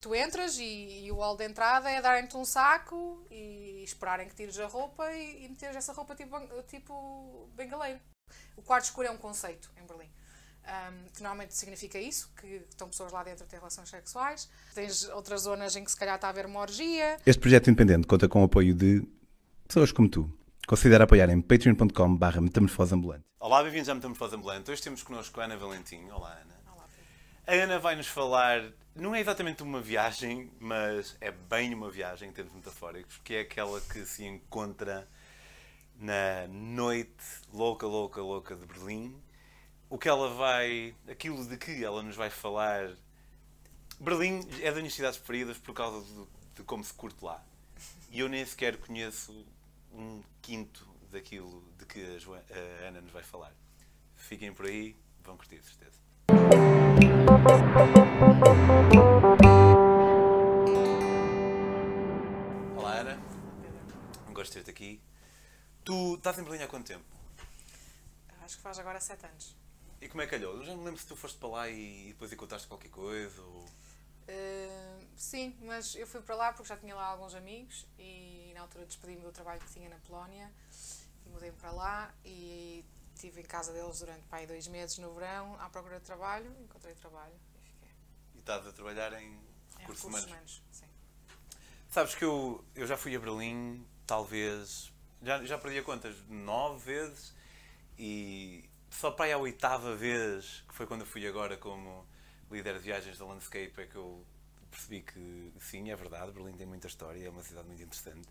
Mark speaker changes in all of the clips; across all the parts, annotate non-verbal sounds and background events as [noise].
Speaker 1: Tu entras e, e o hall de entrada é darem-te um saco e esperarem que tires a roupa e, e meteres essa roupa tipo, tipo bengaleiro. O quarto escuro é um conceito em Berlim. Um, que normalmente significa isso, que estão pessoas lá dentro a ter relações sexuais. Tens outras zonas em que se calhar está a haver uma orgia.
Speaker 2: Este projeto independente conta com o apoio de pessoas como tu. Considera apoiar em patreon.com barra metamorfose ambulante.
Speaker 3: Olá, bem-vindos à Metamorfose Ambulante. Hoje temos connosco a Ana Valentim. Olá, Ana. Olá, A Ana vai nos falar, não é exatamente uma viagem, mas é bem uma viagem em termos metafóricos, que é aquela que se encontra na noite louca, louca, louca de Berlim. O que ela vai, aquilo de que ela nos vai falar. Berlim é das minhas cidades preferidas por causa de, de como se curte lá. E eu nem sequer conheço um quinto daquilo de que a, Joana, a Ana nos vai falar. Fiquem por aí, vão curtir, certeza. Olá, Ana. Um gosto de ter-te aqui. Tu estás em Berlim há quanto tempo?
Speaker 1: Acho que faz agora 7 anos.
Speaker 3: E como é que calhou? Eu já me lembro se tu foste para lá e depois encontraste qualquer coisa ou...
Speaker 1: Uh, sim, mas eu fui para lá porque já tinha lá alguns amigos e na altura despedi-me do trabalho que tinha na Polónia e mudei-me para lá e estive em casa deles durante pai, dois meses no verão à procura de trabalho, encontrei trabalho e fiquei.
Speaker 3: E estás a trabalhar em
Speaker 1: recursos, em recursos humanos? humanos sim.
Speaker 3: Sabes que eu, eu já fui a Berlim, talvez, já, já perdi a contas, nove vezes e só para aí a oitava vez, que foi quando eu fui agora como líder de viagens da Landscape, é que eu percebi que sim, é verdade, Berlim tem muita história, é uma cidade muito interessante,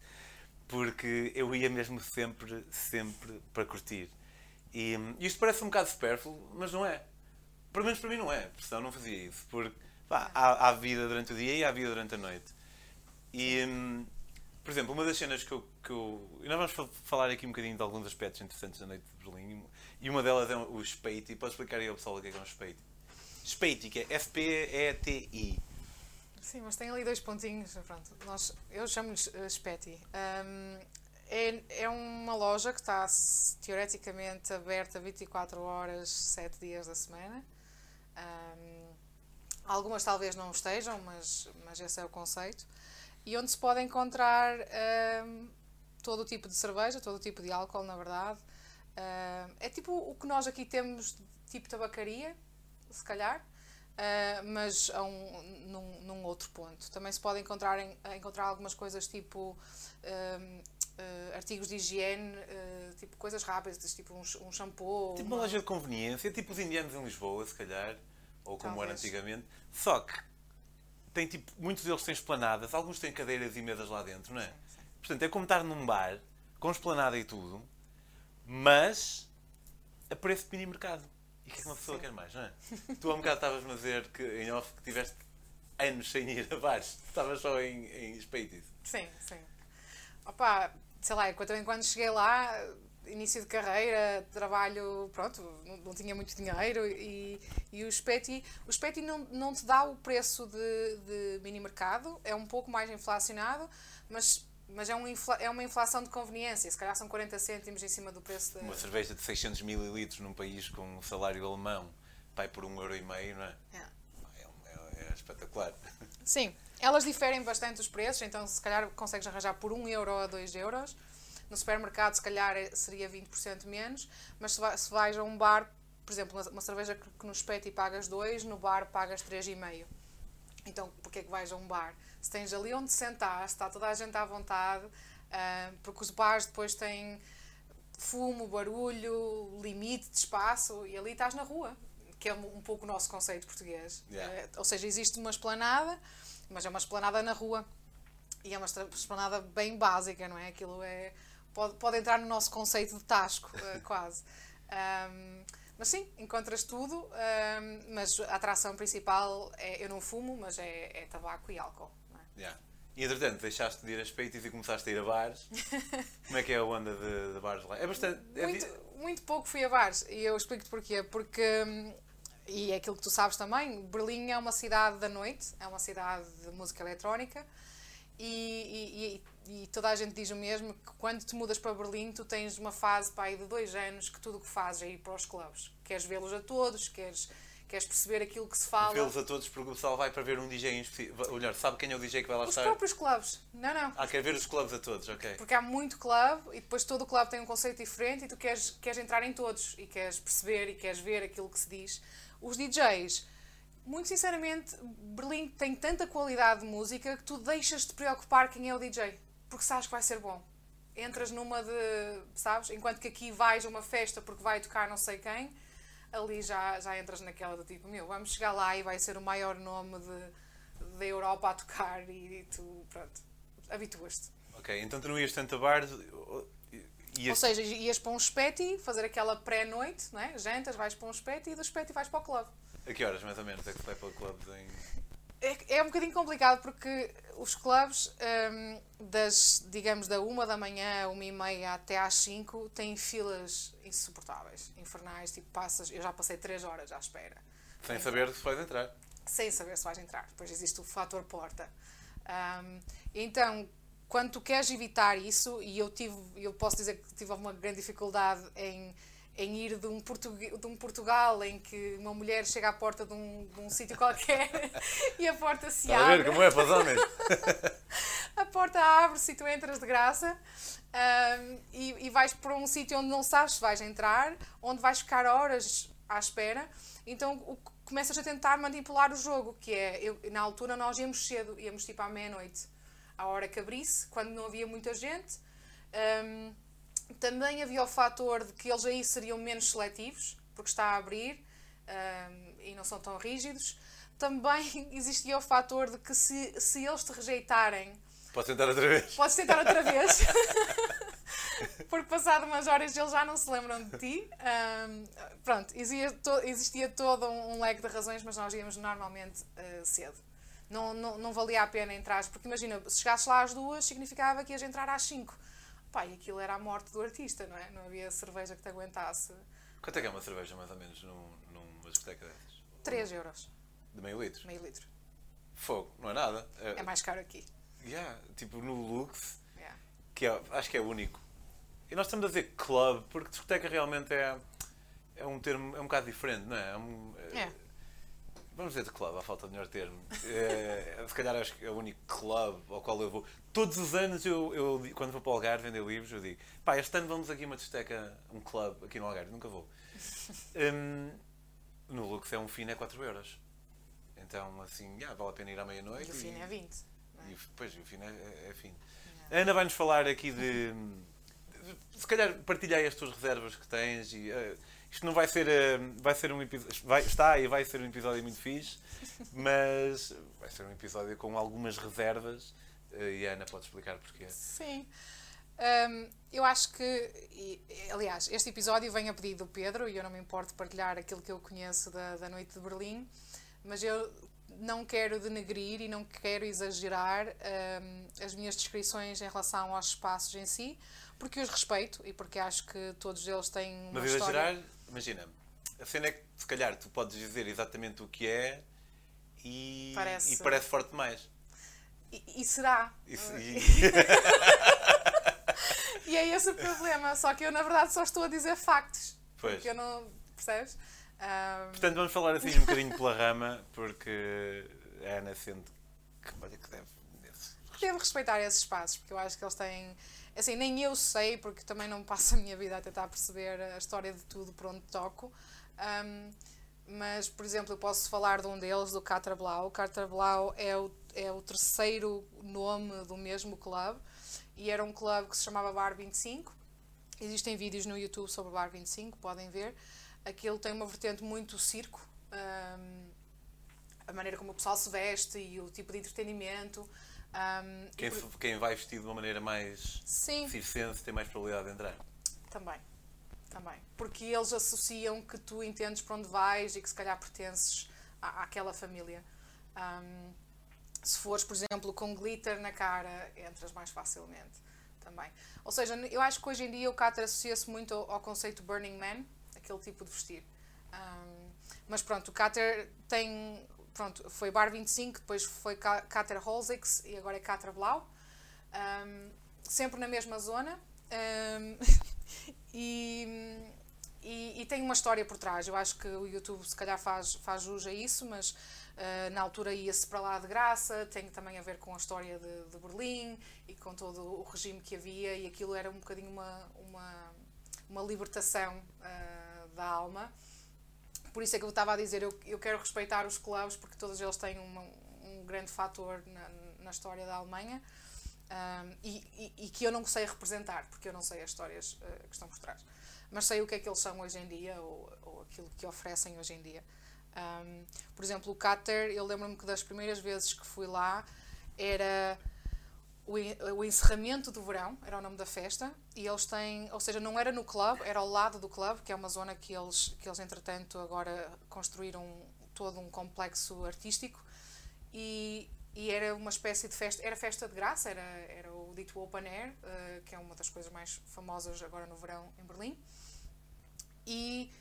Speaker 3: porque eu ia mesmo sempre, sempre para curtir. E isto parece um bocado supérfluo, mas não é. Pelo menos para mim não é, senão não fazia isso. Porque pá, há, há, vida durante o dia e há vida durante a noite. E, um, por exemplo, uma das cenas que eu, que eu. E nós vamos falar aqui um bocadinho de alguns aspectos interessantes da noite de Berlim, e uma delas é o Spati. Podes explicar aí ao pessoal o que é, que é um Spati? Spati, que é S-P-E-T-I.
Speaker 1: Sim, mas tem ali dois pontinhos. Pronto, nós, eu chamo-lhes uh, Spati. Um, é, é uma loja que está teoreticamente aberta 24 horas, 7 dias da semana. Um, algumas talvez não estejam, mas, mas esse é o conceito. E onde se pode encontrar um, todo o tipo de cerveja, todo o tipo de álcool, na verdade. Um, é tipo o que nós aqui temos, tipo tabacaria, se calhar. Uh, mas a um, num, num, outro ponto. Também se pode encontrar, encontrar algumas coisas tipo um, uh, artigos de higiene, uh, tipo coisas rápidas, tipo um, um shampoo.
Speaker 3: Tipo uma... loja de conveniência, tipo os indianos em Lisboa, se calhar, ou como Talvez. era antigamente. Só que tem tipo, muitos deles têm esplanadas, alguns têm cadeiras e mesas lá dentro, não é? Sim, sim. Portanto, é como estar num bar, com esplanada e tudo, mas a preço de mini mercado. E o que é que uma pessoa sim. quer mais, não é? tu há um bocado estavas-me a dizer que em off que tiveste anos sem ir a bares, estavas só em, em Speitis.
Speaker 1: Sim, sim. Opa, sei lá, enquanto, enquanto cheguei lá, início de carreira, trabalho, pronto, não, não tinha muito dinheiro e, e o Speti, o Speti não, não te dá o preço de, de mini mercado, é um pouco mais inflacionado, mas mas é, um infla, é uma inflação de conveniência, se calhar são 40 cêntimos em cima do preço
Speaker 3: de... Uma cerveja de 600 ml num país com um salário alemão, pai por um euro e meio, não é? É. É, é, é espetacular.
Speaker 1: Sim, elas diferem bastante os preços, então se calhar consegues arranjar por 1 euro a 2 euros. No supermercado, se calhar é, seria 20% menos, mas se, vai, se vais a um bar, por exemplo, uma, cerveja que, no espeto e pagas 2, no bar pagas 3,5. Então, porquê que vais a um bar? Se tens ali onde sentar, está toda a gente à vontade, uh, porque os bares depois têm fumo, barulho, limite de espaço e ali estás na rua, que é um, pouco o nosso conceito português. Yeah. Uh, ou seja, existe uma esplanada, mas é uma esplanada na rua e é uma esplanada bem básica, não é? Aquilo é pode, pode entrar no nosso conceito de tasco, uh, [laughs] quase. Um, mas sim, encontras tudo, um, mas a atração principal é eu não fumo, mas é, é tabaco e álcool. É?
Speaker 3: Yeah. E entretanto, deixaste de ir a espeitos e começaste a ir a bares. [laughs] Como é que é a onda de, de bares lá? É bastante.
Speaker 1: É muito, muito pouco fui a bares e eu explico-te porquê. Porque, hum, e é aquilo que tu sabes também, Berlim é uma cidade da noite, é uma cidade de música eletrónica e, e, e, toda a gente diz o mesmo que quando te mudas para Berlim tu tens uma fase pai, de dois anos que tudo o que fazes é ir para os clubes queres vê-los a todos queres, queres perceber aquilo que se fala.
Speaker 3: Vê-los a todos porque o pessoal vai para ver um DJ em específico. Ou melhor, sabe quem é o DJ que vai lá
Speaker 1: Os
Speaker 3: estar?
Speaker 1: próprios clubes. Não, não.
Speaker 3: Ah, quer ver os clubes a todos, ok.
Speaker 1: Porque há muito clube e depois todo o clube tem um conceito diferente e tu queres, queres entrar em todos e queres perceber e queres ver aquilo que se diz. Os DJs, muito sinceramente, Berlim tem tanta qualidade de música que tu deixas de preocupar quem é o DJ, porque sabes que vai ser bom. Entras numa de, sabes? Enquanto que aqui vais a uma festa porque vai tocar não sei quem, ali já, já entras naquela do tipo, meu, vamos chegar lá e vai ser o maior nome da Europa a tocar e, e tu, pronto, habituas-te.
Speaker 3: Ok, então tu não ias tanto a bares. Ias...
Speaker 1: Ou seja, ias para um espeti, fazer aquela pré-noite, não é? jantas, vais para um espeti e do espeti vais para o clube.
Speaker 3: A que horas mais ou menos é que vai para o clube em.
Speaker 1: É, é um bocadinho complicado porque os clubes, hum, das, digamos, da uma da manhã, uma e meia até às 5, têm filas insuportáveis, infernais, tipo passas, eu já passei 3 horas à espera.
Speaker 3: Sem saber se vais entrar.
Speaker 1: Sem saber se vais entrar. Depois existe o fator porta. Hum, então, quando tu queres evitar isso, e eu tive, eu posso dizer que tive uma grande dificuldade em, em ir de um, Portug de um Portugal em que uma mulher chega à porta de um, de um sítio qualquer [laughs] e a porta se
Speaker 3: Está a ver
Speaker 1: abre.
Speaker 3: como é para os homens? [laughs]
Speaker 1: A porta abre-se e tu entras de graça hum, e, e vais para um sítio onde não sabes se vais entrar, onde vais ficar horas à espera. Então o, começas a tentar manipular o jogo, que é, eu, na altura nós íamos cedo, íamos tipo à meia-noite, à hora que abrisse, quando não havia muita gente. Hum, também havia o fator de que eles aí seriam menos seletivos, porque está a abrir hum, e não são tão rígidos. Também [laughs] existia o fator de que se, se eles te rejeitarem,
Speaker 3: Podes tentar outra vez.
Speaker 1: Podes tentar outra vez. [laughs] [laughs] Porque passado umas horas eles já não se lembram de ti. Ahm, pronto, existia, to- existia todo um, um leque de razões, mas nós íamos normalmente ah, cedo. Não, não, não valia a pena entrar, porque imagina, se chegasses lá às duas, significava que ias entrar às cinco. Pá, e aquilo era a morte do artista, não é? Não havia cerveja que te aguentasse.
Speaker 3: Quanto é que é uma cerveja, mais ou menos, num, numa discoteca dessas?
Speaker 1: 3 euros,
Speaker 3: De meio litro?
Speaker 1: meio litro.
Speaker 3: Fogo, não é nada.
Speaker 1: É mais caro aqui.
Speaker 3: Yeah, tipo no Lux,
Speaker 1: Yeah.
Speaker 3: que é, acho que é único. E nós estamos a dizer club, porque discoteca realmente é, é um termo, é um bocado diferente, não é? É um- é-
Speaker 1: É.
Speaker 3: Vamos dizer de club, à falta de melhor termo. É, se calhar acho que é o único club ao qual eu vou. Todos os anos, eu, eu quando vou para o Algarve vender livros, eu digo: pá, este ano vamos aqui a uma discoteca, um club aqui no Algarve. Nunca vou. [laughs] Hum, no Lux é um fino, é 4 euros. Então, assim, yeah, vale a pena ir à meia-noite.
Speaker 1: E o fim é 20. não é?
Speaker 3: E, pois, o fim é, é, é fino. A Ana vai-nos falar aqui de, de- Se calhar partilhar as tuas reservas que tens. E, eh, isto não vai ser. eh, vai ser um episódio. Vai, está e vai ser um episódio muito fixe, mas vai ser um episódio com algumas reservas. eh, e a Ana pode explicar porquê.
Speaker 1: Sim. Hum, eu acho que, e, aliás, este episódio vem a pedido do Pedro e eu não me importo de partilhar aquilo que eu conheço da, da Noite de Berlim, mas eu não quero denegrir e não quero exagerar hum, as minhas descrições em relação aos espaços em si, porque os respeito e porque acho que todos eles têm uma
Speaker 3: Mas
Speaker 1: história.
Speaker 3: exagerar, imagina, a cena é que se calhar tu podes dizer exatamente o que é e
Speaker 1: Parece-
Speaker 3: e parece forte demais.
Speaker 1: E, e será.
Speaker 3: Isso- [laughs] e-
Speaker 1: E é esse o problema, só que eu na verdade só estou a dizer factos.
Speaker 3: Pois.
Speaker 1: Porque eu não. Percebes? Hum,
Speaker 3: Portanto, vamos falar assim um bocadinho pela rama, porque a Ana sente que, que deve.
Speaker 1: devo respeitar esses espaços, porque eu acho que eles têm. Assim, nem eu sei, porque também não passo a minha vida a tentar perceber a história de tudo por onde toco. Ahm, mas, por exemplo, eu posso falar de um deles, do Catra Blau. O Catra Blau é o, é o terceiro nome do mesmo clube e era um clube que se chamava Bar 25. Existem vídeos no YouTube sobre o Bar 25, podem ver. Aquilo tem uma vertente muito circo. ahm, a maneira como o pessoal se veste e o tipo de entretenimento. e
Speaker 3: Quem,
Speaker 1: por-
Speaker 3: quem vai vestido de uma maneira mais
Speaker 1: Sim,
Speaker 3: circense tem mais probabilidade de entrar.
Speaker 1: também. Também. Porque eles associam que tu entendes para onde vais e que se calhar pertences à, àquela família. Ahm, se fores, por exemplo, com glitter na cara, entras mais facilmente também. Ou seja, eu acho que hoje em dia o Cater associa-se muito ao, ao conceito Burning Man, aquele tipo de vestir. Ahm, mas pronto, o Cater tem. Pronto, foi Bar 25, depois foi Ca- Cater Holzix e agora é Cater Blau. Ahm, sempre na mesma zona. Ahm, [laughs] e, e, e tem uma história por trás. Eu acho que o YouTube se calhar faz, faz jus a isso, mas uh, na altura ia-se para lá de graça. Tem também a ver com a história de, de, Berlim e com todo o regime que havia, e aquilo era um bocadinho uma, uma, uma libertação uh, da alma. Por isso é que eu estava a dizer, eu, eu quero respeitar os clubes porque todos eles têm uma, um grande fator na, na história da Alemanha. Um, e, e, e, que eu não sei representar, porque eu não sei as histórias uh, que estão por trás mas sei o que é que eles são hoje em dia ou, ou aquilo que oferecem hoje em dia. Um, por exemplo, o Cater, eu lembro-me que das primeiras vezes que fui lá era o, o encerramento do verão, era o nome da festa, e eles têm, ou seja, não era no clube, era ao lado do clube, que é uma zona que eles, que eles entretanto agora construíram todo um complexo artístico, e, e era uma espécie de festa, era festa de graça, era, era o dito Open Air, uh, que é uma das coisas mais famosas agora no verão em Berlim. E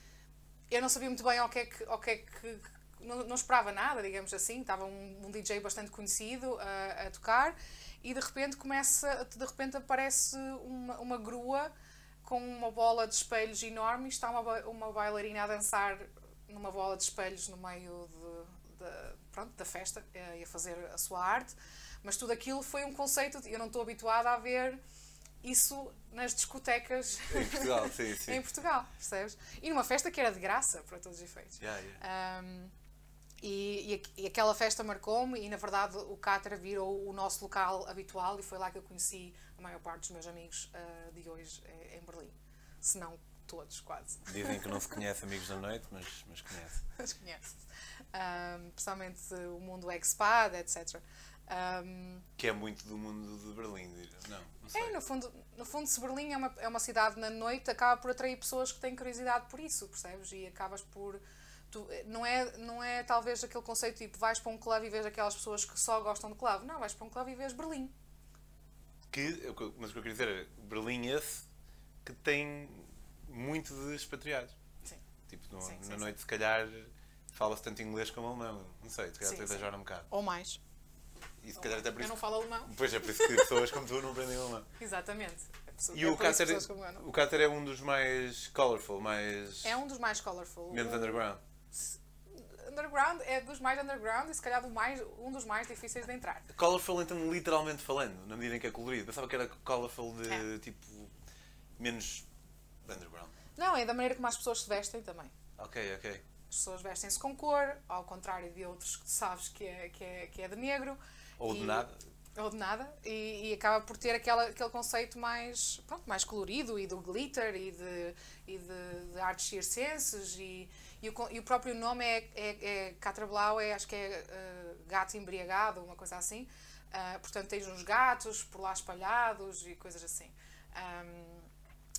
Speaker 1: eu não sabia muito bem ao que é que, ao que, é que não, não, esperava nada, digamos assim. Estava um, um DJ bastante conhecido a, a, tocar e de repente começa, de repente aparece uma, uma grua com uma bola de espelhos enorme e está uma, uma bailarina a dançar numa bola de espelhos no meio de, de pronto, da festa eh, e a fazer a sua arte, mas tudo aquilo foi um conceito, eu não estou habituada a ver isso nas discotecas
Speaker 3: em Portugal, sim, [laughs] sim.
Speaker 1: em Portugal, percebes? E numa festa que era de graça, para todos os efeitos.
Speaker 3: Yeah, yeah.
Speaker 1: Um, e, e, e, aquela festa marcou-me e na verdade o Cáter virou o nosso local habitual e foi lá que eu conheci a maior parte dos meus amigos uh, de hoje eh, em Berlim. Se não todos, quase.
Speaker 3: Dizem que não se [laughs] conhece amigos da noite, mas, mas conhece. [laughs]
Speaker 1: mas conhece um, principalmente o mundo expat, etc. Um,
Speaker 3: que é muito do mundo de Berlim, não? não sei.
Speaker 1: É, no fundo, no fundo, se Berlim é uma, é uma cidade na noite, acaba por atrair pessoas que têm curiosidade por isso, percebes? E acabas por. Tu, não, é, não é talvez aquele conceito tipo vais para um clube e vês aquelas pessoas que só gostam de clube. Não, vais para um clube e vês Berlim.
Speaker 3: Que, mas o que eu queria dizer é Berlim esse que tem muito de expatriados.
Speaker 1: Sim.
Speaker 3: Tipo, no,
Speaker 1: sim,
Speaker 3: na
Speaker 1: sim,
Speaker 3: noite,
Speaker 1: sim.
Speaker 3: se calhar falo tanto inglês como alemão. Não sei, se calhar estou a exagerar um bocado.
Speaker 1: Ou mais.
Speaker 3: E se calhar até por
Speaker 1: Eu
Speaker 3: isso.
Speaker 1: não falo alemão.
Speaker 3: Pois é, por isso que pessoas como tu não aprendem alemão.
Speaker 1: Exatamente. É
Speaker 3: E
Speaker 1: é
Speaker 3: o Cáter,
Speaker 1: eu
Speaker 3: o Cáter é um dos mais colorful, mais.
Speaker 1: É um dos mais colorful.
Speaker 3: menos underground.
Speaker 1: Underground é dos mais underground e se calhar do mais, um dos mais difíceis de entrar.
Speaker 3: Colorful, então, literalmente falando, na medida em que é colorido. Pensava que era colorful de
Speaker 1: É.
Speaker 3: tipo. menos. underground.
Speaker 1: Não, é da maneira como as pessoas se vestem também.
Speaker 3: Ok, ok.
Speaker 1: As pessoas vestem-se com cor, ao contrário de outros que sabes que é, que é, que é de negro.
Speaker 3: Ou de
Speaker 1: E-
Speaker 3: nada.
Speaker 1: Ou de nada. E, e acaba por ter aquela, aquele conceito mais, pronto, mais colorido e do glitter e de, e de, de artes circenses. E, e, o, e o próprio nome é, é, é Catrablau, é, acho que é eh, gato embriagado, uma coisa assim. Ah, portanto, tens uns gatos por lá espalhados e coisas assim. Ahm,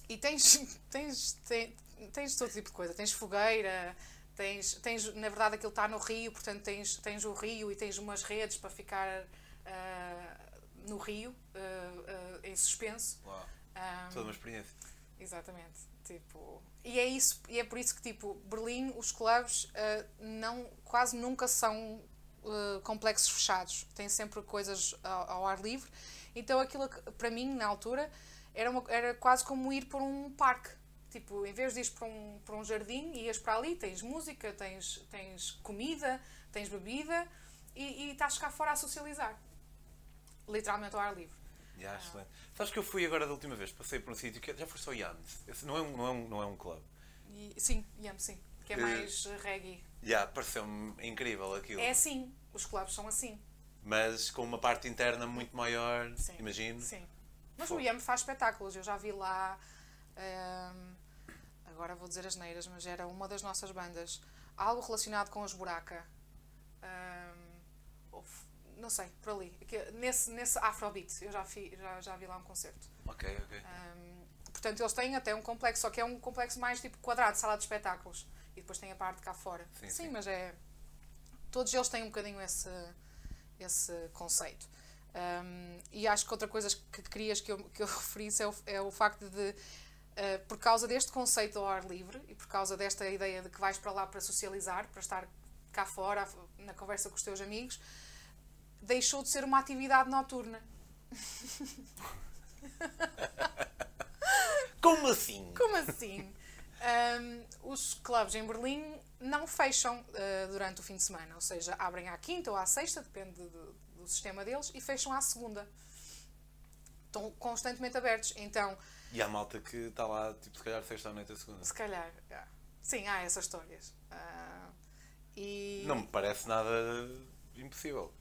Speaker 1: e tens, [laughs] tens, tens, tens todo tipo de coisa. Tens fogueira, tens, tens na verdade aquilo está no rio, portanto tens, tens o rio e tens umas redes para ficar ah, no rio, ah, em suspenso.
Speaker 3: Uau.
Speaker 1: Ahm,
Speaker 3: Toda uma experiência.
Speaker 1: Exatamente. Tipo, e é isso, e é por isso que tipo, Berlim, os clubes ah, não, quase nunca são ah, complexos fechados. Têm sempre coisas ao, ao ar livre. Então aquilo que, para mim, na altura, era, uma, era quase como ir por um parque. Tipo, em vez de ir para um, para um jardim, ias para ali, tens música, tens, tens comida, tens bebida e, e estás cá fora a socializar. Literalmente ao ar livre.
Speaker 3: Yeah, excelente. Sabes que eu fui agora da última vez, passei por um sítio que já foi só Yams. Esse não é um, não é um, não é um clube.
Speaker 1: E, sim, Yam, sim. Que é mais reggae.
Speaker 3: Yeah, pareceu-me incrível aquilo.
Speaker 1: É assim, os clubes são assim.
Speaker 3: Mas com uma parte interna muito maior,
Speaker 1: Sim.
Speaker 3: imagino.
Speaker 1: Sim. Mas
Speaker 3: Fogo.
Speaker 1: o IAM faz espetáculos, eu já vi lá. ehm, agora vou dizer as neiras, mas era uma das nossas bandas. Algo relacionado com os buraca. F- não sei, por ali. Nesse, nesse Afrobeat, eu já, fi, já, já vi lá um concerto.
Speaker 3: Ok, ok.
Speaker 1: Ehm, portanto, eles têm até um complexo, só que é um complexo mais tipo quadrado, sala de espetáculos. E depois tem a parte cá fora.
Speaker 3: Sim, sim.
Speaker 1: mas é. Todos eles têm um bocadinho esse, esse conceito. Um, e acho que outra coisa que querias que eu, que eu [laughs] referisse é o, é o facto de, uh, por causa deste conceito ao ar livre e por causa desta ideia de que vais para lá para socializar, para estar cá fora, na conversa com os teus amigos, deixou de ser uma atividade noturna.
Speaker 3: Como assim?
Speaker 1: Como assim? Um, os clubes em Berlim não fecham uh, durante o fim de semana, ou seja, abrem à quinta ou à sexta, depende do, do sistema deles, e fecham à segunda. Estão constantemente abertos. Então,
Speaker 3: E há malta que está lá, tipo, se calhar sexta à noite a segunda.
Speaker 1: se calhar, ah, sim, há essas histórias. Ah, e...
Speaker 3: Não me parece nada impossível.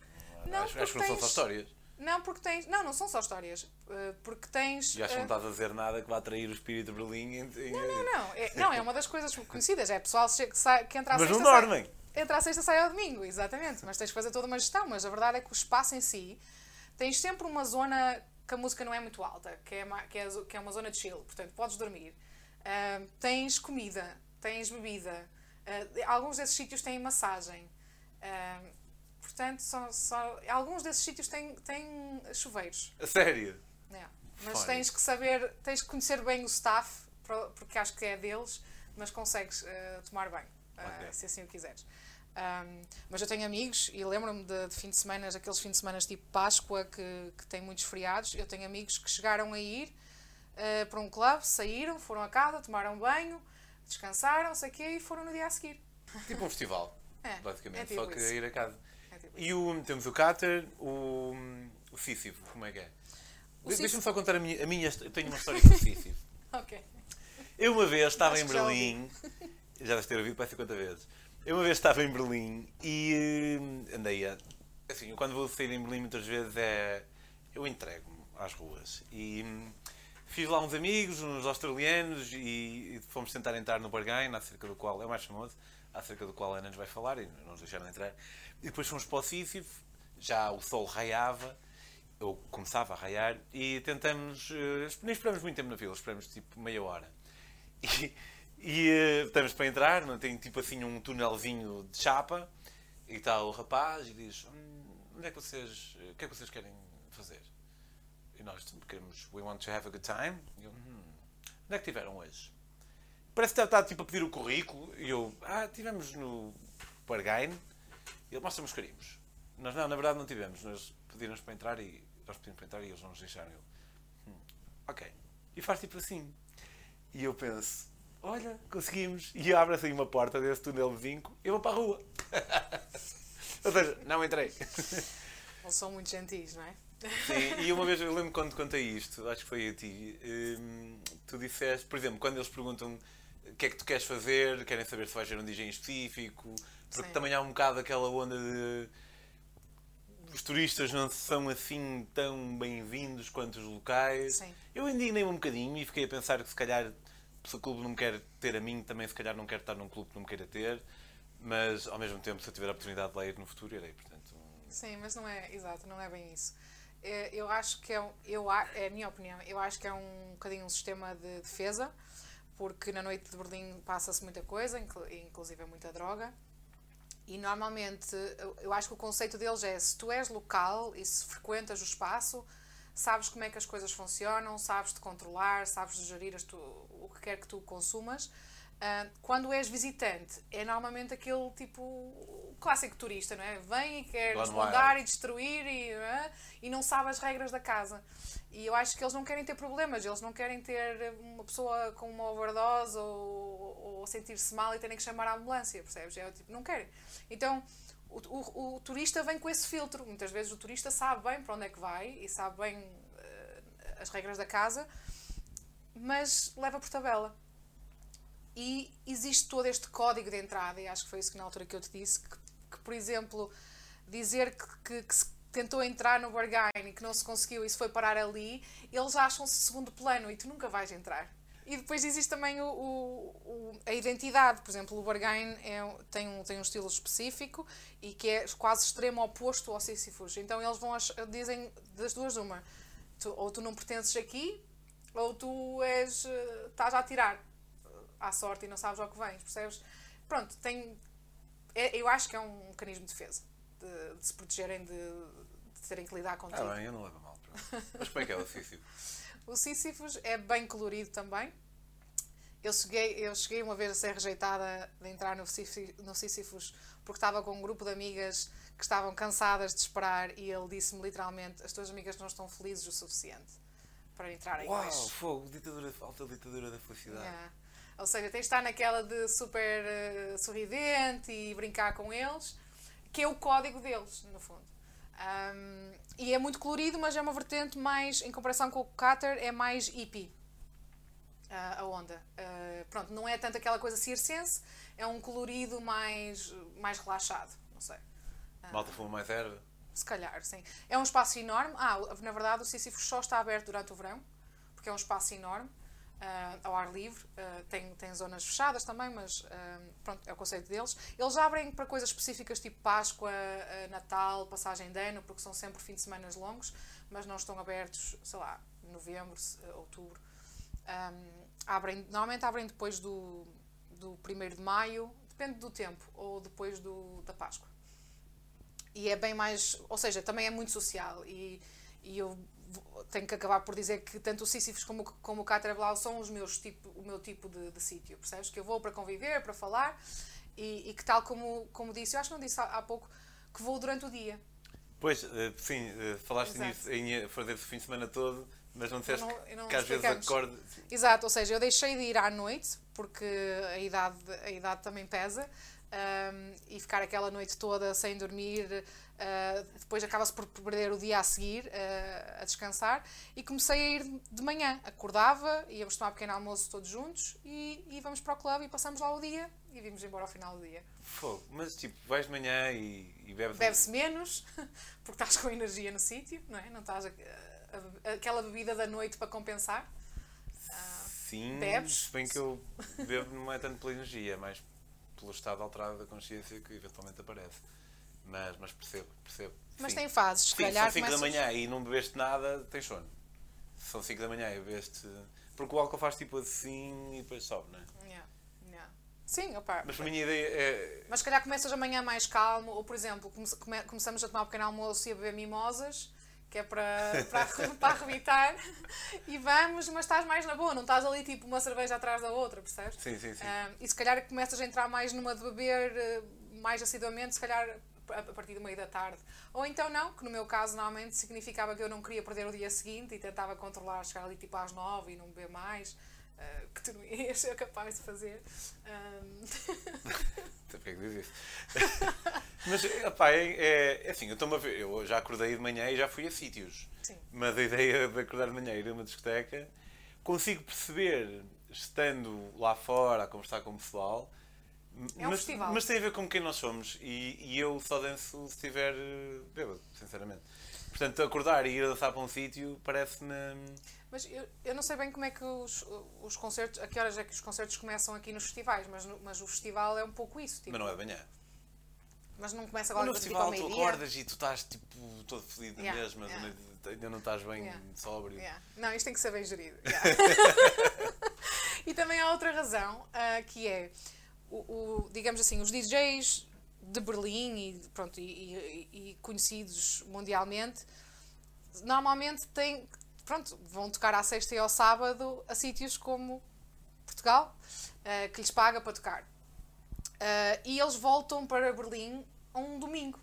Speaker 1: Não,
Speaker 3: acho, acho que não são só
Speaker 1: tens-
Speaker 3: histórias.
Speaker 1: Não, porque tens. Não, não são só histórias. Uh, Porque tens.
Speaker 3: E acho que não
Speaker 1: uh,
Speaker 3: estás a dizer nada que vá atrair o espírito de Berlim. Em, em-
Speaker 1: Não, não, é, não, é uma das coisas conhecidas. É pessoal que, sai, que entra à
Speaker 3: Mas não
Speaker 1: sexta. sai-
Speaker 3: dormem.
Speaker 1: entra à sexta, sai ao domingo, exatamente. Mas tens que fazer toda uma gestão. Mas a verdade é que o espaço em si. Tens sempre uma zona que a música não é muito alta, que é, que é, que é uma zona de chill. Portanto, podes dormir. Uh, tens comida, tens bebida. Uh, alguns desses sítios têm massagem. Uh, portanto, são, são- alguns desses sítios têm, têm chuveiros.
Speaker 3: A sério.
Speaker 1: É. Mas
Speaker 3: Fónico.
Speaker 1: tens que saber, tens que conhecer bem o staff, porque acho que é deles, mas consegues eh, tomar bem, eh,
Speaker 3: Ok.
Speaker 1: se assim o quiseres. Ahm, mas eu tenho amigos e lembro-me de, de fim de semana, aqueles fins de semana tipo Páscoa que, que têm muitos feriados. Eu tenho amigos que chegaram a ir eh, para um clube, saíram, foram a casa, tomaram banho, descansaram, sei o quê, e foram no dia a seguir.
Speaker 3: Tipo um festival. [laughs]
Speaker 1: É,
Speaker 3: basicamente.
Speaker 1: é tipo
Speaker 3: só que
Speaker 1: isso.
Speaker 3: ir a casa. E o, temos o Cáter, o, o Sísifo, como é que é? Deixa-me só contar a minha, a minha. Eu tenho uma história com o Sísifo. [laughs]
Speaker 1: Ok.
Speaker 3: Eu uma vez estava
Speaker 1: Acho
Speaker 3: em
Speaker 1: que já.
Speaker 3: Berlim, já deves ter ouvido para 50 vezes. Eu uma vez estava em Berlim e eh, andei a. Assim, quando vou sair em Berlim muitas vezes é. Eu entrego-me às ruas. E fiz lá uns amigos, uns australianos, e, e fomos tentar entrar no Bargain, acerca do qual é o mais famoso, acerca do qual a Ana nos vai falar, e não nos deixaram entrar. E depois fomos para o Sísifo, já o sol raiava, ou começava a raiar, e tentamos. eh, nem esperamos muito tempo na fila, esperamos tipo meia hora. E, e eh, estamos para entrar, não tem tipo assim um túnelzinho de chapa, e está o rapaz e diz: "Hum, onde é que vocês. O que é que vocês querem fazer? Nós queremos. We want to have a good time. E eu, "Hum, onde é que tiveram hoje? Parece que está tipo a pedir o currículo. E eu, ah, tivemos no Bargain. E ele mostra-me os carimbos. Nós não, na verdade não tivemos. Nós pediram-nos para entrar e nós pedimos para entrar e eles não nos deixaram. Eu, "Hum, ok. E faz tipo assim. E eu penso, olha, conseguimos. E abre assim uma porta desse túnelzinho e eu vou para a rua. [laughs] Ou seja, não entrei.
Speaker 1: Eles são muito gentis, não é?
Speaker 3: Sim, e uma vez eu lembro quando contei isto, acho que foi a ti, hum, tu disseste, por exemplo, quando eles perguntam o que é que tu queres fazer, querem saber se vais ser um DJ em específico, porque
Speaker 1: Sim.
Speaker 3: também há um bocado aquela onda de os turistas não são assim tão bem-vindos quanto os locais.
Speaker 1: Sim.
Speaker 3: Eu indignei-me um bocadinho e fiquei a pensar que se calhar se o clube não me quer ter a mim, também se calhar não quero estar num clube que não me queira ter, mas ao mesmo tempo se eu tiver a oportunidade de lá ir no futuro, irei, portanto...
Speaker 1: Sim, mas não é, exato, não é bem isso. É, Eu acho que é, eu, é a minha opinião, eu acho que é um bocadinho um sistema de defesa, porque na noite de Berlim passa-se muita coisa, inclu- inclusive muita droga, e normalmente eu- acho que o conceito deles é se tu és local e se frequentas o espaço, sabes como é que as coisas funcionam, sabes te controlar, sabes gerir as tu, o que quer que tu consumas. Ah, quando és visitante, é normalmente aquele tipo clássico turista, não é? Vem e quer
Speaker 3: Gone wild.
Speaker 1: e destruir e, ah, e não sabe as regras da casa. E eu acho que eles não querem ter problemas, eles não querem ter uma pessoa com uma overdose ou, ou sentir-se mal e terem que chamar a ambulância, percebes? É o tipo, não querem. Então, o, o, o turista vem com esse filtro. Muitas vezes o turista sabe bem para onde é que vai e sabe bem eh, as regras da casa, mas leva por tabela. E existe todo este código de entrada, e acho que foi isso que na altura que eu te disse, que, que, por exemplo, dizer que, que- que se tentou entrar no bargain e que não se conseguiu e se foi parar ali, eles acham-se segundo plano e tu nunca vais entrar. E depois existe também o, o- o- a identidade, por exemplo, o bargain é, tem, um, tem um estilo específico e que é quase extremo oposto ao Sisyphus. Então eles vão dizem das duas uma, tu- ou tu não pertences aqui, ou tu és, eh, estás a atirar eh, à sorte e não sabes ao que vens, percebes? Pronto, tem, eu acho que é um mecanismo de defesa, de, de se protegerem de, de terem que lidar contigo.
Speaker 3: Ah bem, eu não levo mal. Mas como é que é o Sísifo? [laughs]
Speaker 1: O Sísifos é bem colorido também. Eu cheguei, eu cheguei uma vez a ser rejeitada de entrar no Sísifos porque estava com um grupo de amigas que estavam cansadas de esperar e ele disse-me literalmente: As tuas amigas não estão felizes o suficiente para entrarem
Speaker 3: Uau,
Speaker 1: hoje.
Speaker 3: fogo, ditadura, alta ditadura da felicidade.
Speaker 1: Yeah. Ou seja, tens de estar naquela de super uh, sorridente e brincar com eles, que é o código deles, no fundo. Um, e é muito colorido, mas é uma vertente mais, em comparação com o Cutter, é mais hippie. Uh, a onda. Uh, pronto, não é tanto aquela coisa circense, é um colorido mais, mais relaxado. Não sei.
Speaker 3: Malta fuma mais erva?
Speaker 1: Se calhar, sim. É um espaço enorme. Ah, na verdade, o Sísifo só está aberto durante o verão, porque é um espaço enorme, uh, ao ar livre. Uh, tem, tem zonas fechadas também, mas uh, pronto, é o conceito deles. Eles abrem para coisas específicas tipo Páscoa, Natal, passagem de ano, porque são sempre fins de semana longos, mas não estão abertos, sei lá, novembro, outubro. Um, abrem, normalmente abrem depois do, do 1 de maio, depende do tempo, ou depois do, da Páscoa e é bem mais. Ou seja, também é muito social. E, e eu tenho que acabar por dizer que tanto o Sísifos como, como o Cátedra Blau são os meus tipo, o meu tipo de, de sítio, percebes? Que eu vou para conviver, para falar e, e, que, tal como, como disse, eu acho que não disse há, há pouco, que vou durante o dia.
Speaker 3: Pois, eh, sim, eh, falaste Exato. nisso em fazer o fim de semana todo, mas não disseste não, não que às vezes acorde.
Speaker 1: Exato, ou seja, eu deixei de ir à noite, porque a idade, a idade também pesa, um, e ficar aquela noite toda sem dormir, uh, depois acaba-se por perder o dia a seguir uh, a descansar. E comecei a ir de manhã, acordava, íamos tomar um pequeno almoço todos juntos e, e vamos para o clube e passamos lá o dia e vimos embora ao final do dia.
Speaker 3: Fogo, mas tipo, vais de manhã e, e bebes.
Speaker 1: Bebe-se menos, [laughs] porque estás com energia no sítio, não é? Não estás a, a, a, aquela bebida da noite para compensar.
Speaker 3: Uh, Sim, bebes. bem que eu bebo não é tanto pela energia, é mais pelo estado alterado da consciência que eventualmente aparece. Mas, mas percebo, percebo.
Speaker 1: Mas Sim. tem fases, se
Speaker 3: Sim,
Speaker 1: calhar.
Speaker 3: Se são 5 da manhã e não bebeste nada, tens sono. Se são 5 da manhã e bebeste. Porque o álcool faz tipo assim e depois sobe, não é?
Speaker 1: Yeah. Yeah. Sim, opa.
Speaker 3: Mas a minha ideia é.
Speaker 1: Mas se calhar começas amanhã mais calmo, ou por exemplo, come começamos a tomar um pequeno almoço e a beber mimosas que é para, para, para arrebitar, e vamos, mas estás mais na boa, não estás ali tipo uma cerveja atrás da outra, percebes?
Speaker 3: Sim, sim, sim.
Speaker 1: Um, e se calhar começas a entrar mais numa de beber eh, mais assiduamente, se calhar a partir do meio da tarde. Ou então não, que no meu caso normalmente significava que eu não queria perder o dia seguinte e tentava controlar, chegar ali tipo às nove e não beber mais. Uh, que tu não ias ser capaz de fazer. Um... [laughs]
Speaker 3: Porquê que diz isso? [laughs] Mas, opá, é, é, é assim, eu, estou a ver, eu já acordei de manhã e já fui a sítios.
Speaker 1: Sim.
Speaker 3: Mas a ideia de acordar de manhã e ir a uma discoteca, consigo perceber, estando lá fora a conversar com o pessoal,
Speaker 1: é um
Speaker 3: mas,
Speaker 1: festival.
Speaker 3: mas tem a ver com quem nós somos. E, e eu só danço se estiver eh, bêbado, sinceramente. Portanto, acordar e ir dançar para um sítio parece-me.
Speaker 1: Mas eu, eu não sei bem como é que os, os concertos. A que horas é que os concertos começam aqui nos festivais, mas, mas o festival é um pouco isso. Tipo,
Speaker 3: mas não é de manhã.
Speaker 1: Mas não começa agora
Speaker 3: no festival tipo, tu acordas e tu estás tipo todo fodido yeah, mesmo, yeah. ainda não estás bem
Speaker 1: yeah.
Speaker 3: sóbrio.
Speaker 1: Yeah. Não, isto tem que ser bem gerido. [laughs] e também há outra razão uh, que é o, o, digamos assim, os DJs de Berlim e, pronto, e, e, e conhecidos mundialmente normalmente têm, pronto, vão tocar à sexta e ao sábado a sítios como Portugal, uh, que lhes paga para tocar. Uh, e eles voltam para Berlim um domingo.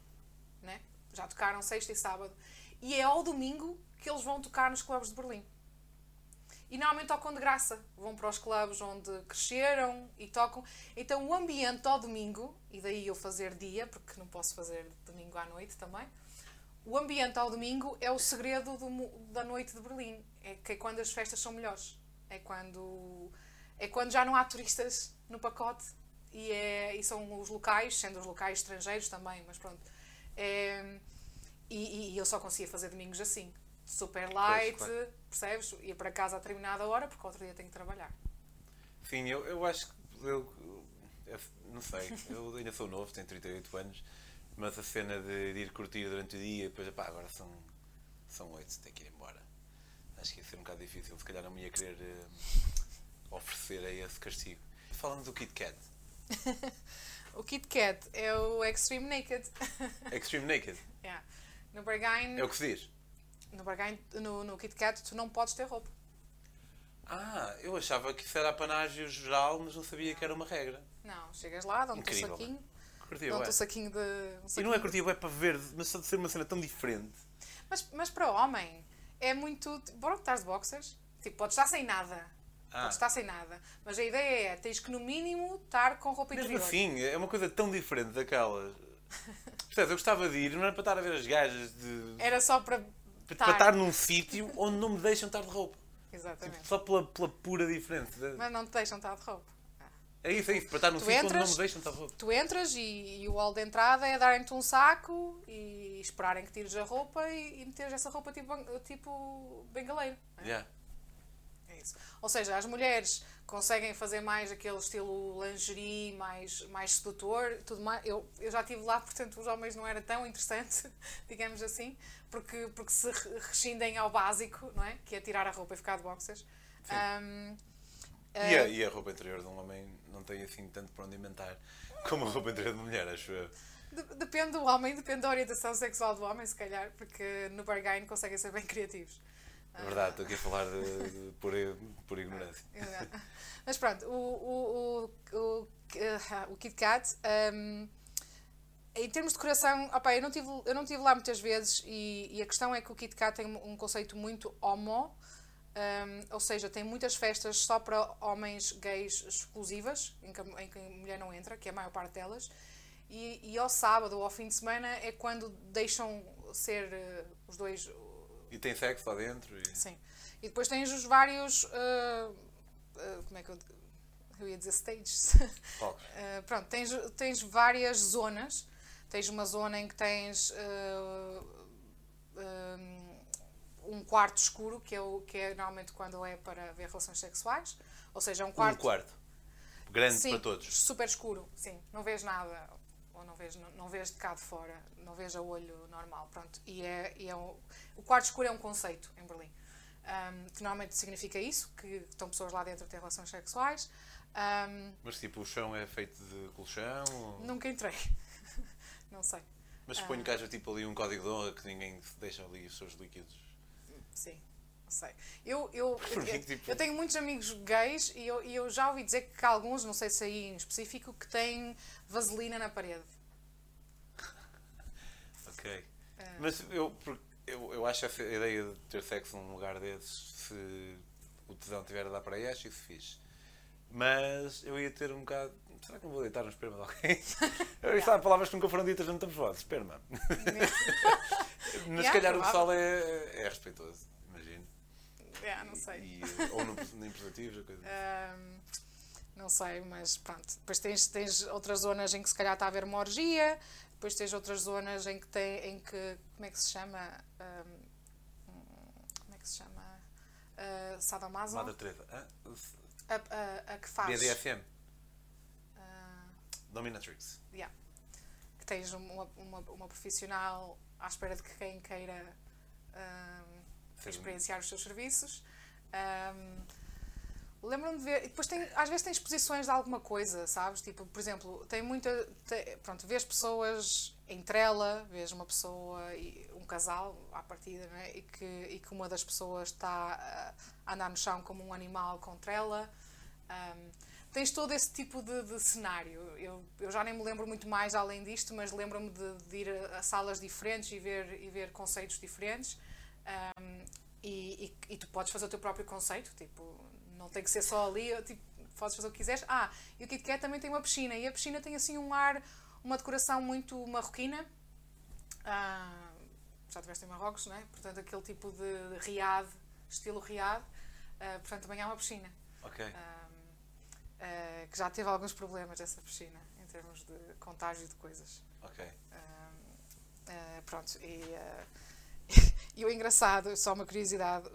Speaker 1: Né? Já tocaram sexta e sábado. E é ao domingo que eles vão tocar nos clubes de Berlim. E normalmente tocam de graça. Vão para os clubes onde cresceram e tocam. Então o ambiente ao domingo, e daí eu fazer dia, porque não posso fazer domingo à noite também. O ambiente ao domingo é o segredo do, da noite de Berlim. É que é quando as festas são melhores. É quando, é quando já não há turistas no pacote e, é, e são os locais, sendo os locais estrangeiros também, mas pronto. É, e, e eu só conseguia fazer domingos assim, super light, pois, claro. percebes? Ia para casa a determinada hora porque outro dia tenho que trabalhar.
Speaker 3: Sim, eu, eu acho que eu, eu, não sei, eu ainda sou novo, tenho 38 anos, mas a cena de, de ir curtir durante o dia, depois, pá, agora são, são 8, tenho que ir embora. Acho que ia ser um bocado difícil, se calhar não me ia querer uh, oferecer a esse castigo. Falando do Kit Kat, [laughs]
Speaker 1: o Kit Kat é o Extreme Naked.
Speaker 3: Extreme Naked? [laughs]
Speaker 1: yeah. No.
Speaker 3: É o que se diz?
Speaker 1: No, Bargain, no, no Kit Kat tu não podes ter roupa.
Speaker 3: Ah, eu achava que isso era apanágio geral, mas não sabia que era uma regra.
Speaker 1: Não, chegas lá, dão-te um saquinho. Dão-te um saquinho de. Um saquinho.
Speaker 3: E não é curtir é para ver, mas só de ser uma cena tão diferente.
Speaker 1: Mas, mas para homem é muito. Bora, estás de boxers? Tipo, podes estar sem nada.
Speaker 3: Ah.
Speaker 1: Podes estar sem nada. Mas a ideia é, tens que no mínimo estar com roupa
Speaker 3: Mesmo
Speaker 1: interior.
Speaker 3: assim, é uma coisa tão diferente daquelas. [laughs] Percebes? Eu gostava de ir, não era para estar a ver as gajas de.
Speaker 1: Era só para
Speaker 3: para
Speaker 1: estar.
Speaker 3: num sítio onde não me deixam estar de roupa.
Speaker 1: Exatamente.
Speaker 3: Só pela, pela pura diferença.
Speaker 1: Mas não te deixam estar de roupa.
Speaker 3: É isso, é isso. Para estar num sítio onde não me deixam estar de roupa.
Speaker 1: Tu entras e, e o hall de entrada é darem-te um saco e esperarem que tires a roupa e, e meteres essa roupa tipo, tipo bengaleiro. é?
Speaker 3: Yeah.
Speaker 1: Isso. Ou seja, as mulheres conseguem fazer mais aquele estilo lingerie, mais, mais sedutor, tudo mais. Eu, eu já estive lá, portanto, os homens não era tão interessante, [laughs] digamos assim, porque, porque se re- rescindem ao básico, não é? Que é tirar a roupa e ficar de boxers. Ahm,
Speaker 3: E, a, e a roupa interior de um homem não tem assim tanto para onde inventar como a roupa interior de mulher, acho eu.
Speaker 1: de- depende do homem, depende da orientação sexual do homem, se calhar, porque no bargain conseguem ser bem criativos.
Speaker 3: É verdade, estou aqui a falar de, de- por, por ignorância.
Speaker 1: Exato. Mas pronto, o, o, o, o, o Kit Kat, hum, em termos de decoração, opa, eu, não tive, eu não tive lá muitas vezes e, e a questão é que o Kit Kat tem um conceito muito homo, hum, ou seja, tem muitas festas só para homens gays exclusivas, em que, em que a mulher não entra, que é a maior parte delas, e, e ao sábado ou ao fim de semana é quando deixam ser eh, os dois
Speaker 3: E tem sexo lá dentro. E...
Speaker 1: Sim. E depois tens os vários. ah, ah, como é que eu. Eu ia dizer stages. [laughs] Ah, pronto, tens, tens várias zonas. Tens uma zona em que tens um quarto escuro, que é, o, que é normalmente quando é para ver relações sexuais. Ou seja, é um quarto.
Speaker 3: Um quarto. Grande
Speaker 1: Sim,
Speaker 3: para todos.
Speaker 1: super escuro, sim. Não vês nada, não vês, não, não vês de cá de fora, não vês a olho normal, pronto. E é, e é um, o quarto escuro é um conceito em Berlim, Ahm, que normalmente significa isso, que estão pessoas lá dentro a ter relações sexuais. Ahm,
Speaker 3: Mas tipo, o chão é feito de colchão? ou-
Speaker 1: nunca entrei, [laughs] não sei.
Speaker 3: Mas suponho que haja tipo ali um código de honra que ninguém deixa ali os seus líquidos.
Speaker 1: Sim, não sei. Eu, eu, [laughs] eu,
Speaker 3: tipo-
Speaker 1: eu tenho muitos amigos gays e eu, e eu já ouvi dizer que há alguns, não sei se aí em específico, que têm vaselina na parede.
Speaker 3: Ok.
Speaker 1: Ah.
Speaker 3: Mas eu, eu, eu acho essa ideia de ter sexo num lugar desses, se o tesão estiver a dar para aí, acho isso fixe. Mas eu ia ter um bocado. Será que não vou deitar no esperma de alguém? [laughs] Eu há palavras que nunca foram ditas no tempo voz. Esperma. [laughs] Mas se
Speaker 1: Yeah,
Speaker 3: calhar o pessoal é, é respeitoso, imagino.
Speaker 1: É, não sei.
Speaker 3: E, eh, ou no, nem preservativos, ou coisa assim.
Speaker 1: Ahm, não sei, mas pronto. Depois tens, tens outras zonas em que se calhar está a haver uma orgia, depois tens outras zonas em que tem, em que, como é que se chama? Ahm, como é que se chama? Uh, Sadomaso?
Speaker 3: Madre Teresa. Ah,
Speaker 1: A, a, a que faz.
Speaker 3: BDSM.
Speaker 1: Ah,
Speaker 3: Dominatrix.
Speaker 1: yeah. Que tens uma, uma, uma profissional à espera de que quem queira
Speaker 3: um-
Speaker 1: experienciar os seus serviços. Ahm, Lembro-me de ver. E depois tem, às vezes tem exposições de alguma coisa, sabes? Tipo, por exemplo, tem muita. tem- pronto, vês pessoas em trela, vês uma pessoa, e um casal à partida, não é? E que, e que uma das pessoas está a andar no chão como um animal com trela. Ahm, tens todo esse tipo de, de cenário. Eu, eu já nem me lembro muito mais além disto, mas lembro-me de, de ir a, a salas diferentes e ver, e ver conceitos diferentes. Ahm, e, e, e tu podes fazer o teu próprio conceito, tipo, não tem que ser só ali, tipo, podes fazer o que quiseres. Ah, e o Kit Kat também tem uma piscina, e a piscina tem assim um ar, uma decoração muito marroquina. Ah, já estiveste em Marrocos, não é? Portanto, aquele tipo de, riad, estilo riad. Ah, portanto, também há uma piscina.
Speaker 3: Ok.
Speaker 1: Ah, ah, que já teve alguns problemas essa piscina, em termos de contágio de coisas.
Speaker 3: Ok.
Speaker 1: Uh, pronto, e, e o engraçado, só uma curiosidade,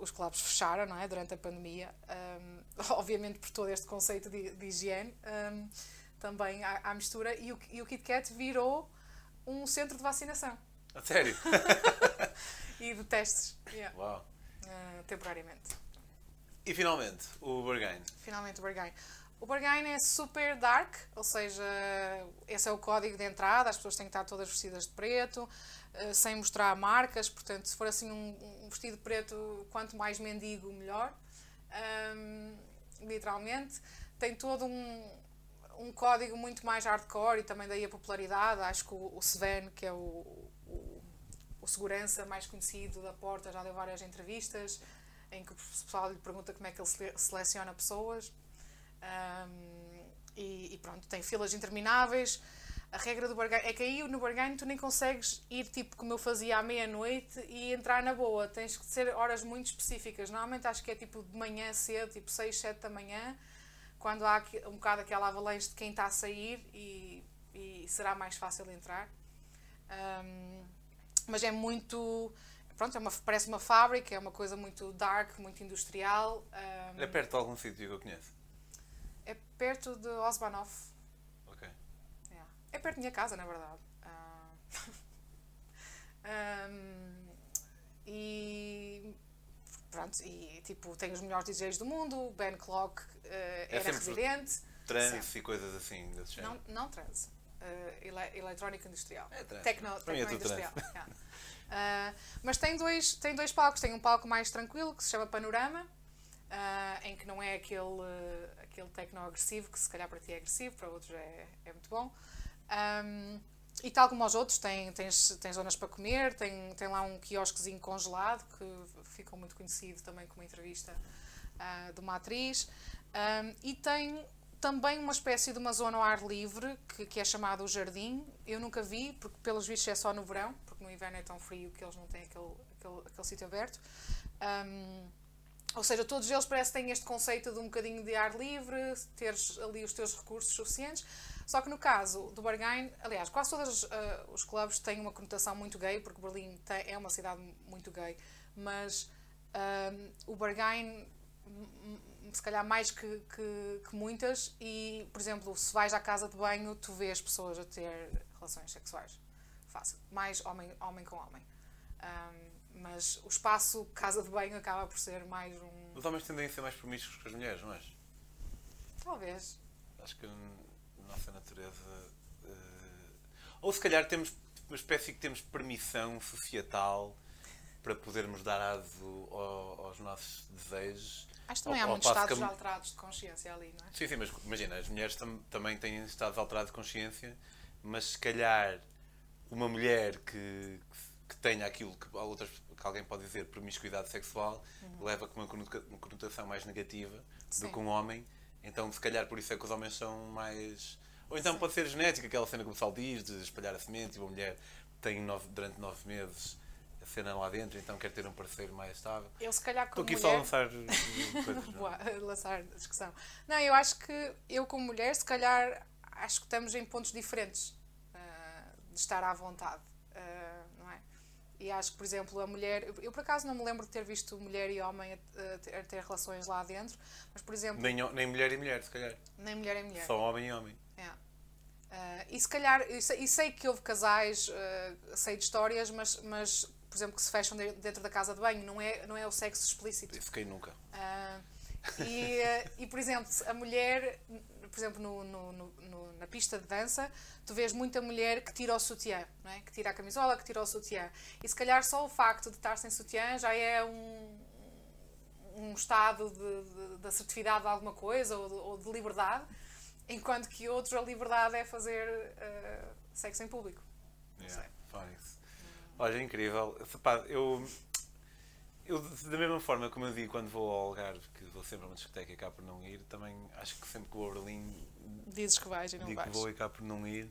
Speaker 1: os clubes fecharam, não é? Durante a pandemia, um, [laughs] obviamente por todo este conceito de, de higiene, um, também à, à mistura, e o, e o Kit Kat virou um centro de vacinação
Speaker 3: A sério? [laughs]
Speaker 1: e de testes, yeah,
Speaker 3: Uau.
Speaker 1: uh, temporariamente.
Speaker 3: E finalmente, o Bargain.
Speaker 1: Finalmente o bargain. O bargain é super dark, ou seja, esse é o código de entrada, as pessoas têm que estar todas vestidas de preto, eh, sem mostrar marcas, portanto, se for assim um, um vestido preto, quanto mais mendigo, melhor. Ahm, literalmente. Tem todo um, um código muito mais hardcore e também daí a popularidade. Acho que o, Sven, que é o, o, o segurança mais conhecido da porta, já deu várias entrevistas. em que o pessoal lhe pergunta como é que ele sele- seleciona pessoas. Um, e, e pronto, tem filas intermináveis. A regra do barganho é que aí no barganho tu nem consegues ir tipo como eu fazia à meia-noite e entrar na boa. Tens que ser horas muito específicas. Normalmente acho que é tipo de manhã cedo, tipo 6, 7 da manhã, quando há um bocado aquela avalanche de quem está a sair e, e será mais fácil entrar. Um, mas é muito. Pronto, é uma, parece uma fábrica, é uma coisa muito dark, muito industrial. um,
Speaker 3: É perto de algum sítio que eu conheço.
Speaker 1: É perto de Osbanov.
Speaker 3: Ok.
Speaker 1: Yeah. É perto da minha casa, na verdade. Ah. [laughs] Um, e pronto, e tipo, tem os melhores DJs do mundo. O Ben Clock eh,
Speaker 3: É
Speaker 1: era residente.
Speaker 3: Trânsito e coisas assim desse género.
Speaker 1: Não, não trans. Uh, ele, eletrónica industrial.
Speaker 3: É trans.
Speaker 1: Tecno,
Speaker 3: é
Speaker 1: tecno
Speaker 3: tudo
Speaker 1: industrial. yeah. Uh, mas tem dois, tem dois palcos. Tem um palco mais tranquilo que se chama Panorama, uh, em que não é aquele, uh, aquele tecno agressivo, que se calhar para ti é agressivo, para outros é, é muito bom. Um, e tal como os outros, tem, tens, tem zonas para comer, tem, tem lá um quiosquezinho congelado que ficou muito conhecido também com uma entrevista uh, de uma atriz. Um, e tem também uma espécie de uma zona ao ar livre que, que é chamada o Jardim. Eu nunca vi, porque pelos vistos é só no verão, porque no inverno é tão frio que eles não têm aquele, aquele, aquele sítio aberto. Um, ou seja, todos eles parece que têm este conceito de um bocadinho de ar livre, teres ali os teus recursos suficientes. Só que no caso do Bargain, aliás, quase todos uh, os clubes têm uma conotação muito gay, porque Berlim é uma cidade muito gay, mas um, o Bargain, se calhar mais que, que, que, muitas, e por exemplo, se vais à casa de banho, tu vês pessoas a ter relações sexuais. Fácil. Mais homem, homem com homem. Um, mas o espaço casa de banho acaba por ser mais um.
Speaker 3: Os homens tendem a ser mais promíscuos que as mulheres, não é?
Speaker 1: Talvez.
Speaker 3: Acho que a nossa natureza. Uh... Ou se calhar temos uma espécie que temos permissão societal para podermos dar aso ao, aos nossos desejos.
Speaker 1: Acho que também
Speaker 3: ao,
Speaker 1: há muitos estados que... alterados de consciência ali, não é?
Speaker 3: Sim, sim, mas imagina, as mulheres tam também têm estados alterados de consciência, mas se calhar uma mulher que, que tenha aquilo que, outras, que alguém pode dizer promiscuidade sexual uhum. leva com uma conotação mais negativa sim. do que um homem. Então, se calhar, por isso é que os homens são mais. Ou então Sim. pode ser genética, aquela cena que o pessoal diz de espalhar a semente e uma mulher tem nove, durante nove meses a cena lá dentro, então quer ter um parceiro mais estável.
Speaker 1: Eu, se calhar,
Speaker 3: Estou
Speaker 1: como
Speaker 3: aqui
Speaker 1: mulher...
Speaker 3: só a lançar [laughs] coisas.
Speaker 1: Boa, lançar discussão. Não, eu acho que eu, como mulher, se calhar, acho que estamos em pontos diferentes uh, de estar à vontade, uh, é? E acho que, por exemplo, a mulher. Eu, por acaso, não me lembro de ter visto mulher e homem a, a, ter, a ter, relações lá dentro, mas, por exemplo.
Speaker 3: Nem, nem mulher e mulher, se calhar.
Speaker 1: Nem mulher e mulher.
Speaker 3: Só homem e homem.
Speaker 1: É. Uh, e se calhar. E sei, e sei, que houve casais, uh, sei de histórias, mas, mas, por exemplo, que se fecham de, dentro da casa de banho, não é, não é o sexo explícito.
Speaker 3: Isso quem nunca.
Speaker 1: Uh, e, e, por exemplo, a mulher, por exemplo, no, no, no, na pista de dança, tu vês muita mulher que tira o sutiã, é? que tira a camisola, que tira o sutiã. E se calhar só o facto de estar sem sutiã já é um, um estado de, de assertividade de alguma coisa ou de, ou de, liberdade, enquanto que outros a liberdade é fazer uh, sexo em público.
Speaker 3: Yeah. Olha, incrível. Eu, eu, da mesma forma como eu digo quando vou ao Algarve, que vou sempre a uma discoteca e cá por não ir, também acho que sempre que vou a Berlim
Speaker 1: Dizes que vais e não
Speaker 3: digo
Speaker 1: vais.
Speaker 3: que vou e cá por não ir.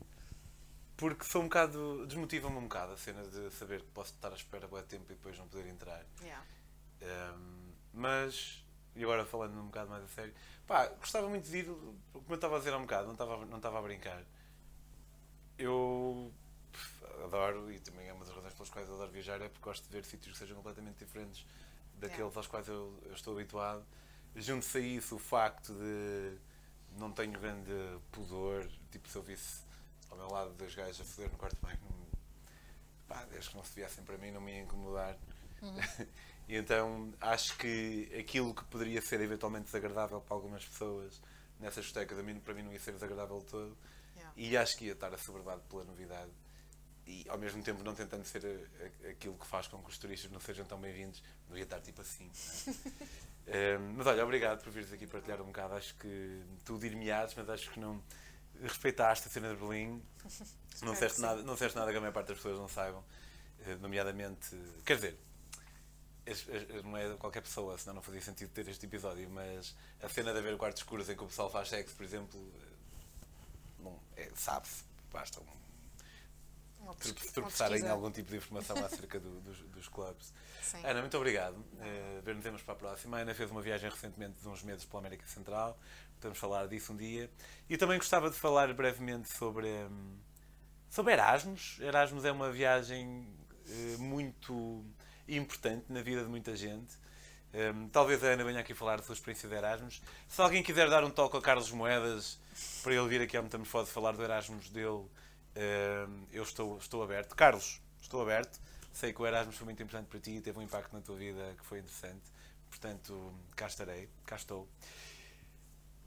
Speaker 3: Porque sou um bocado. desmotiva-me um bocado a cena de saber que posso estar à espera bué tempo e depois não poder entrar.
Speaker 1: Yeah.
Speaker 3: Um, mas, e agora falando um bocado mais a sério, pá, gostava muito de ir, como eu estava a dizer há um bocado, não estava, não estava a brincar. Eu adoro, e também é uma das razões pelas quais adoro viajar, é porque gosto de ver sítios que sejam completamente diferentes daqueles
Speaker 1: Yeah.
Speaker 3: aos quais eu, eu estou habituado. Junto-se a isso o facto de não tenho grande pudor, tipo se eu visse ao meu lado dois gajos a foder no quarto bem, pá, desde que não se viessem para mim não me ia incomodar. [laughs] e então acho que aquilo que poderia ser eventualmente desagradável para algumas pessoas nessas discotecas, a mim, para mim não ia ser desagradável de todo.
Speaker 1: Yeah.
Speaker 3: E acho que ia estar assoberbado pela novidade ao mesmo tempo não tentando ser a- a- aquilo que faz com que os turistas não sejam tão bem-vindos, não ia estar tipo assim. é? [laughs] Ehm, mas olha, obrigado por vires aqui partilhar um bocado. Acho que tu dir-me-ás, mas acho que não respeitaste a cena de Berlim. Não disseste nada, não nada que a maior parte das pessoas não saibam, eh, nomeadamente, quer dizer, não é qualquer pessoa, senão não fazia sentido ter este episódio, mas a cena de haver quartos escuros em que o pessoal faz sexo, por exemplo, eh, é, sabe-se, basta um,
Speaker 1: Uma
Speaker 3: tro-
Speaker 1: pesqui- uma
Speaker 3: tropeçarem em
Speaker 1: pesquisa.
Speaker 3: algum tipo de informação acerca do- dos, dos clubes.
Speaker 1: Sim.
Speaker 3: Ana, muito obrigado. Uh, Ver-nos para a próxima. A Ana fez uma viagem recentemente de uns meses pela América Central. Podemos falar disso um dia. E também gostava de falar brevemente sobre, hum, sobre Erasmus. Erasmus é uma viagem eh, muito importante na vida de muita gente. Hum, talvez a Ana venha aqui falar da sua experiência de Erasmus. Se alguém quiser dar um toque ao Carlos Moedas para ele vir aqui ao Metamorfose falar do Erasmus dele, eu estou, estou aberto. Carlos, estou aberto. Sei que o Erasmus foi muito importante para ti e teve um impacto na tua vida que foi interessante. Portanto, cá estarei, cá estou.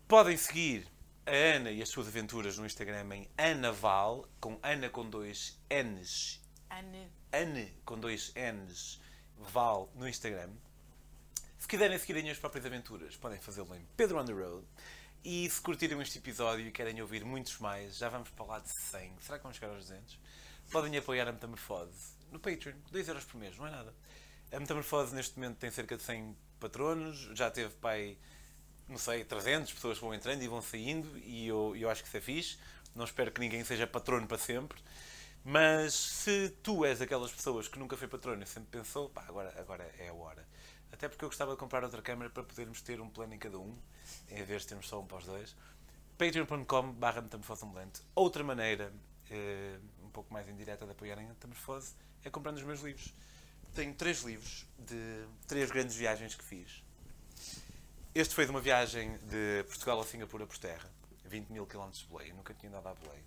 Speaker 3: Podem seguir a Ana e as suas aventuras no Instagram em Anaval, com Ana com dois N's.
Speaker 1: Ana.
Speaker 3: Ana com dois N's, Val, no Instagram. Se quiserem seguir as minhas próprias aventuras, podem fazê-lo em Pedro on the Road. E se curtirem este episódio e querem ouvir muitos mais, já vamos para lá de 100. Será que vamos chegar aos 200? Podem apoiar a Metamorfose no Patreon, 2 euros por mês, não é nada. A Metamorfose neste momento tem cerca de 100 patronos, já teve pai, não sei, 300 pessoas que vão entrando e vão saindo, e eu, eu acho que isso é fixe. Não espero que ninguém seja patrono para sempre. Mas se tu és daquelas pessoas que nunca foi patrono e sempre pensou, pá, agora, agora é a hora. Até porque eu gostava de comprar outra câmera para podermos ter um plano em cada um, em vez de termos só um para os dois. patreon.com barra. Outra maneira, eh, um pouco mais indireta de apoiarem a metamorfose, é comprando os meus livros. Tenho três livros de três grandes viagens que fiz. Este foi de uma viagem de Portugal a Singapura por terra, 20 mil km de boleia. Nunca tinha andado à boleia.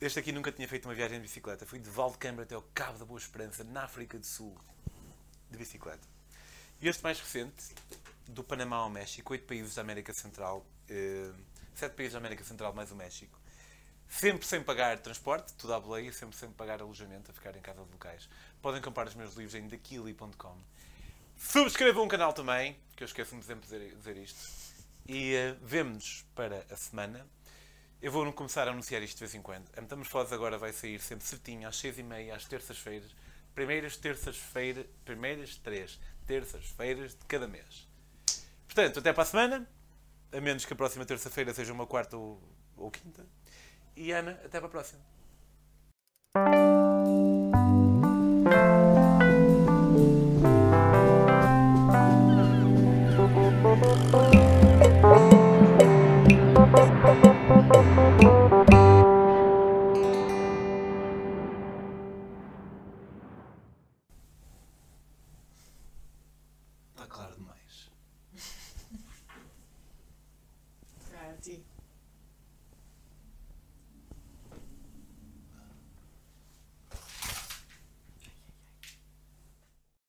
Speaker 3: Este aqui nunca tinha feito uma viagem de bicicleta. Fui de Valdecambra até ao Cabo da Boa Esperança, na África do Sul, de bicicleta. E este mais recente, do Panamá ao México, oito países da América Central, eh, sete países da América Central mais o México, sempre sem pagar transporte, tudo à boleia, sempre sem pagar alojamento, a ficar em casa de locais. Podem comprar os meus livros em daquili.com. Subscrevam o canal também, que eu esqueço-me de sempre dizer, isto. E eh, vemo-nos para a semana. Eu vou começar a anunciar isto de vez em quando. A Metamorfose agora vai sair sempre certinho, às seis e meia, às terças-feiras. Primeiras terças-feiras, primeiras três terças-feiras de cada mês. Portanto, até para a semana, a menos que a próxima terça-feira seja uma quarta ou, ou quinta. E Ana, até para a próxima.